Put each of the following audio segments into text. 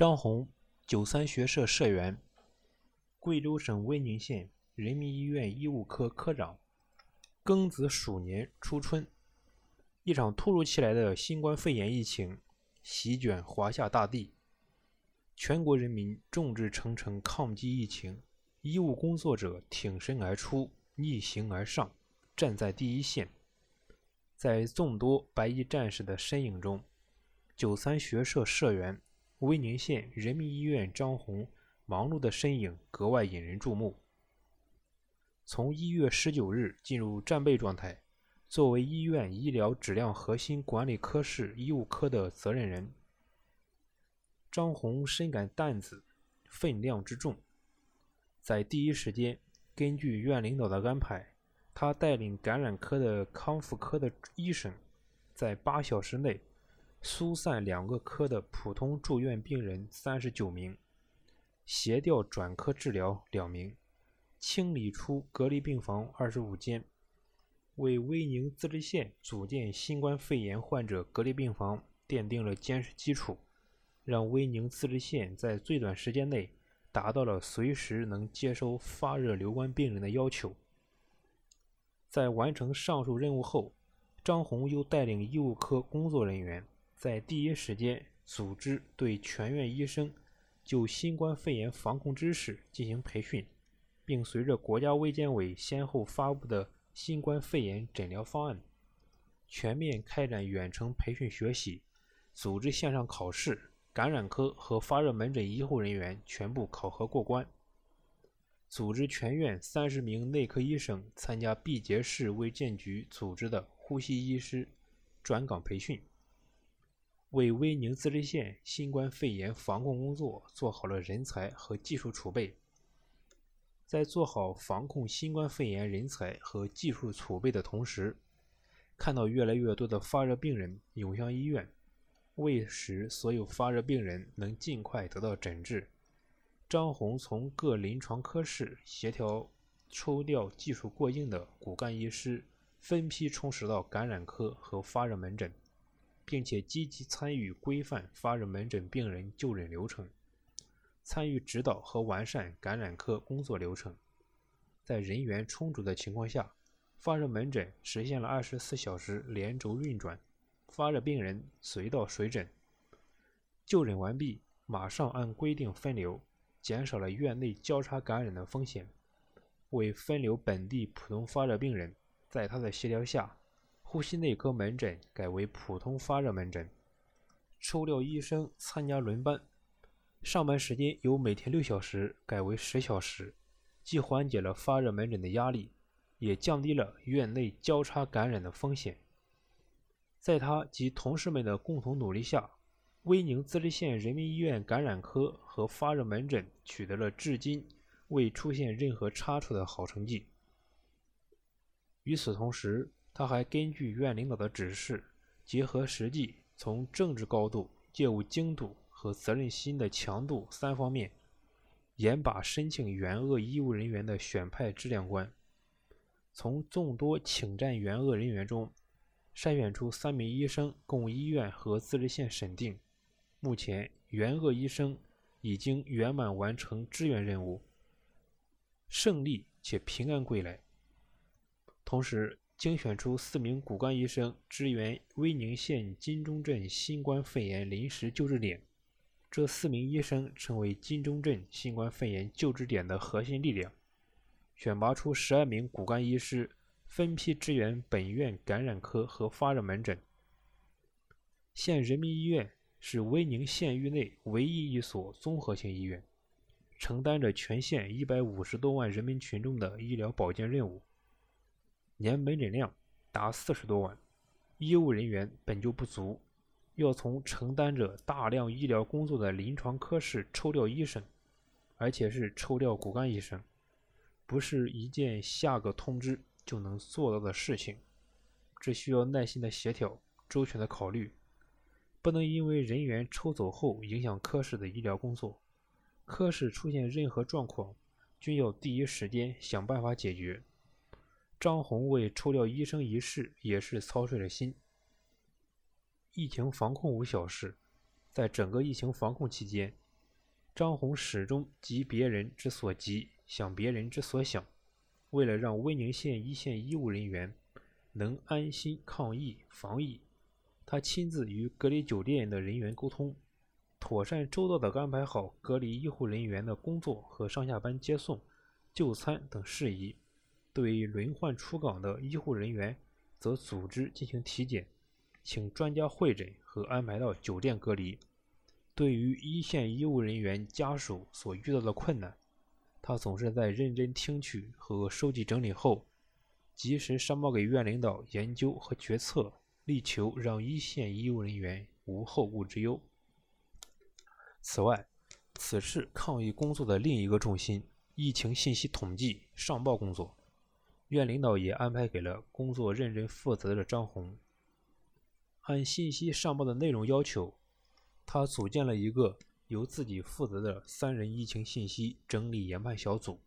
张红，九三学社社员，贵州省威宁县人民医院医务科科长。庚子鼠年初春，一场突如其来的新冠肺炎疫情席卷华夏大地，全国人民众志成城抗击疫情，医务工作者挺身而出，逆行而上，站在第一线。在众多白衣战士的身影中，九三学社社员。威宁县人民医院张红忙碌的身影格外引人注目。从一月十九日进入战备状态，作为医院医疗质量核心管理科室医务科的责任人，张红深感担子分量之重，在第一时间，根据院领导的安排，他带领感染科的康复科的医生，在八小时内。疏散两个科的普通住院病人三十九名，协调转科治疗两名，清理出隔离病房二十五间，为威宁自治县组建新冠肺炎患者隔离病房奠定了坚实基础，让威宁自治县在最短时间内达到了随时能接收发热留观病人的要求。在完成上述任务后，张红又带领医务科工作人员。在第一时间组织对全院医生就新冠肺炎防控知识进行培训，并随着国家卫健委先后发布的新冠肺炎诊疗方案，全面开展远程培训学习，组织线上考试，感染科和发热门诊医护人员全部考核过关，组织全院三十名内科医生参加毕节市卫健局组织的呼吸医师转岗培训。为威宁自治县新冠肺炎防控工作做好了人才和技术储备。在做好防控新冠肺炎人才和技术储备的同时，看到越来越多的发热病人涌向医院，为使所有发热病人能尽快得到诊治，张红从各临床科室协调抽调技术过硬的骨干医师，分批充实到感染科和发热门诊。并且积极参与规范发热门诊病人就诊流程，参与指导和完善感染科工作流程。在人员充足的情况下，发热门诊实现了二十四小时连轴运转，发热病人随到随诊。就诊完毕，马上按规定分流，减少了院内交叉感染的风险。为分流本地普通发热病人，在他的协调下。呼吸内科门诊改为普通发热门诊，抽调医生参加轮班，上班时间由每天六小时改为十小时，既缓解了发热门诊的压力，也降低了院内交叉感染的风险。在他及同事们的共同努力下，威宁自治县人民医院感染科和发热门诊取得了至今未出现任何差错的好成绩。与此同时，他还根据院领导的指示，结合实际，从政治高度、业务精度和责任心的强度三方面，严把申请援鄂医务人员的选派质量关。从众多请战援鄂人员中，筛选出三名医生供医院和自治县审定。目前，援鄂医生已经圆满完成支援任务，胜利且平安归来。同时，精选出四名骨干医生支援威宁县金钟镇新冠肺炎临时救治点，这四名医生成为金钟镇新冠肺炎救治点的核心力量。选拔出十二名骨干医师，分批支援本院感染科和发热门诊。县人民医院是威宁县域内唯一一所综合性医院，承担着全县一百五十多万人民群众的医疗保健任务。年门诊量达四十多万，医务人员本就不足，要从承担着大量医疗工作的临床科室抽调医生，而且是抽调骨干医生，不是一件下个通知就能做到的事情，这需要耐心的协调，周全的考虑，不能因为人员抽走后影响科室的医疗工作，科室出现任何状况，均要第一时间想办法解决。张红为抽调医生一事也是操碎了心。疫情防控无小事，在整个疫情防控期间，张宏始终急别人之所急，想别人之所想。为了让威宁县一线医务人员能安心抗疫防疫，他亲自与隔离酒店的人员沟通，妥善周到地安排好隔离医护人员的工作和上下班接送、就餐等事宜。对轮换出岗的医护人员，则组织进行体检，请专家会诊和安排到酒店隔离。对于一线医务人员家属所遇到的困难，他总是在认真听取和收集整理后，及时上报给院领导研究和决策，力求让一线医务人员无后顾之忧。此外，此次抗疫工作的另一个重心——疫情信息统计上报工作，院领导也安排给了工作认真负责的张红。按信息上报的内容要求，他组建了一个。由自己负责的三人疫情信息整理研判小组，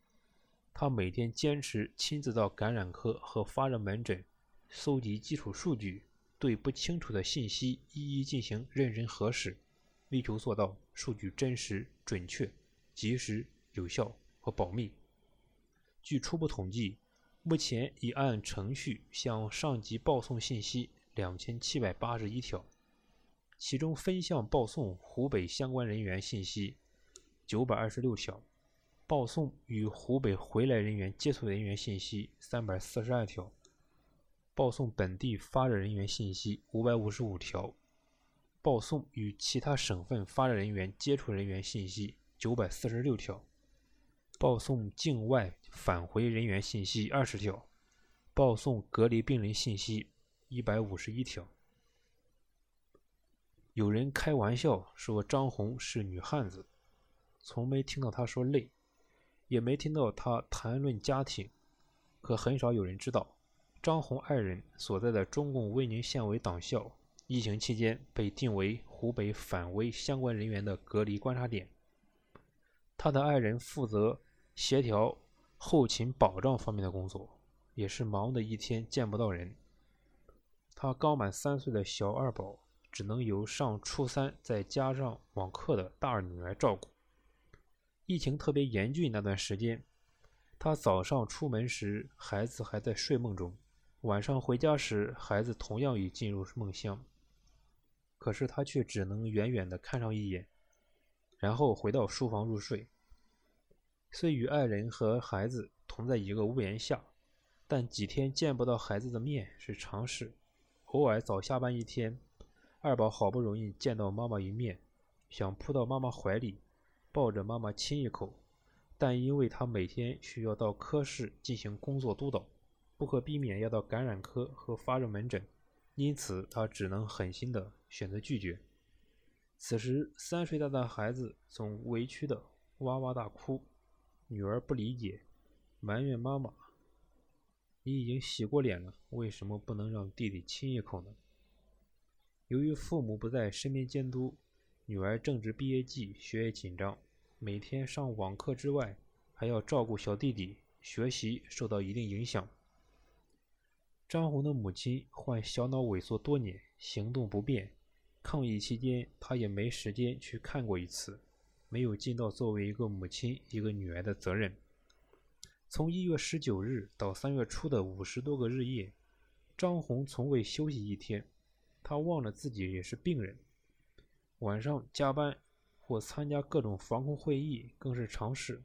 他每天坚持亲自到感染科和发热门诊搜集基础数据，对不清楚的信息一一进行认真核实，力求做到数据真实、准确、及时、有效和保密。据初步统计，目前已按程序向上级报送信息两千七百八十一条。其中分项报送湖北相关人员信息九百二十六条，报送与湖北回来人员接触人员信息三百四十二条，报送本地发热人员信息五百五十五条，报送与其他省份发热人员接触人员信息九百四十六条，报送境外返回人员信息二十条，报送隔离病人信息一百五十一条。有人开玩笑说张红是女汉子，从没听到她说累，也没听到她谈论家庭，可很少有人知道，张红爱人所在的中共威宁县委党校，疫情期间被定为湖北反威相关人员的隔离观察点。他的爱人负责协调后勤保障方面的工作，也是忙的一天见不到人。他刚满三岁的小二宝。只能由上初三再加上网课的大女儿照顾。疫情特别严峻那段时间，他早上出门时孩子还在睡梦中，晚上回家时孩子同样已进入梦乡。可是他却只能远远地看上一眼，然后回到书房入睡。虽与爱人和孩子同在一个屋檐下，但几天见不到孩子的面是常事。偶尔早下班一天。二宝好不容易见到妈妈一面，想扑到妈妈怀里，抱着妈妈亲一口，但因为他每天需要到科室进行工作督导，不可避免要到感染科和发热门诊，因此他只能狠心的选择拒绝。此时，三岁大的孩子总委屈的哇哇大哭，女儿不理解，埋怨妈妈：“你已经洗过脸了，为什么不能让弟弟亲一口呢？”由于父母不在身边监督，女儿正值毕业季，学业紧张，每天上网课之外，还要照顾小弟弟，学习受到一定影响。张红的母亲患小脑萎缩多年，行动不便，抗疫期间她也没时间去看过一次，没有尽到作为一个母亲、一个女儿的责任。从一月十九日到三月初的五十多个日夜，张红从未休息一天。他忘了自己也是病人，晚上加班或参加各种防控会议更是常事。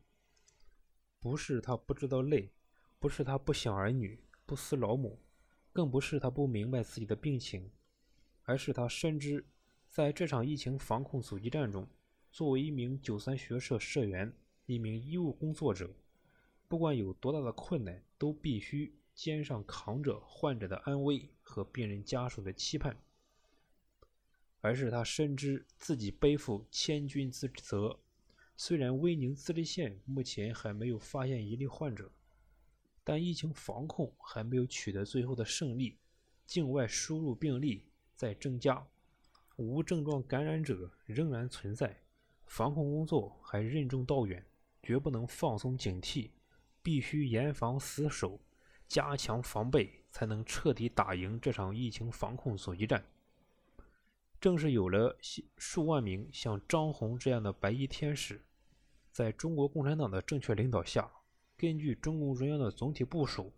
不是他不知道累，不是他不想儿女、不思老母，更不是他不明白自己的病情，而是他深知，在这场疫情防控阻击战中，作为一名九三学社社员、一名医务工作者，不管有多大的困难，都必须肩上扛着患者的安危和病人家属的期盼。而是他深知自己背负千钧之责。虽然威宁自治县目前还没有发现一例患者，但疫情防控还没有取得最后的胜利，境外输入病例在增加，无症状感染者仍然存在，防控工作还任重道远，绝不能放松警惕，必须严防死守，加强防备，才能彻底打赢这场疫情防控阻击战。正是有了数万名像张红这样的白衣天使，在中国共产党的正确领导下，根据中共中央的总体部署，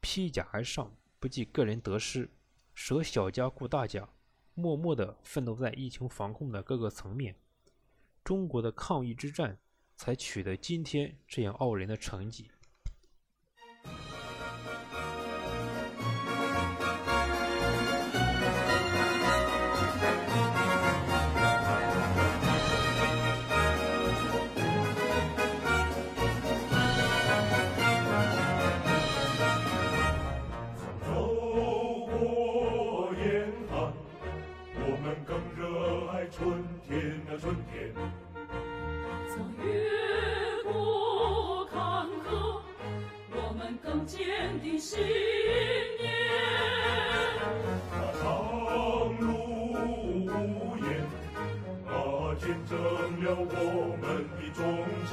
披甲而上，不计个人得失，舍小家顾大家，默默地奋斗在疫情防控的各个层面，中国的抗疫之战才取得今天这样傲人的成绩。天。在越过坎坷，我们更坚定信念。那长路无言，那见证了我们的忠诚。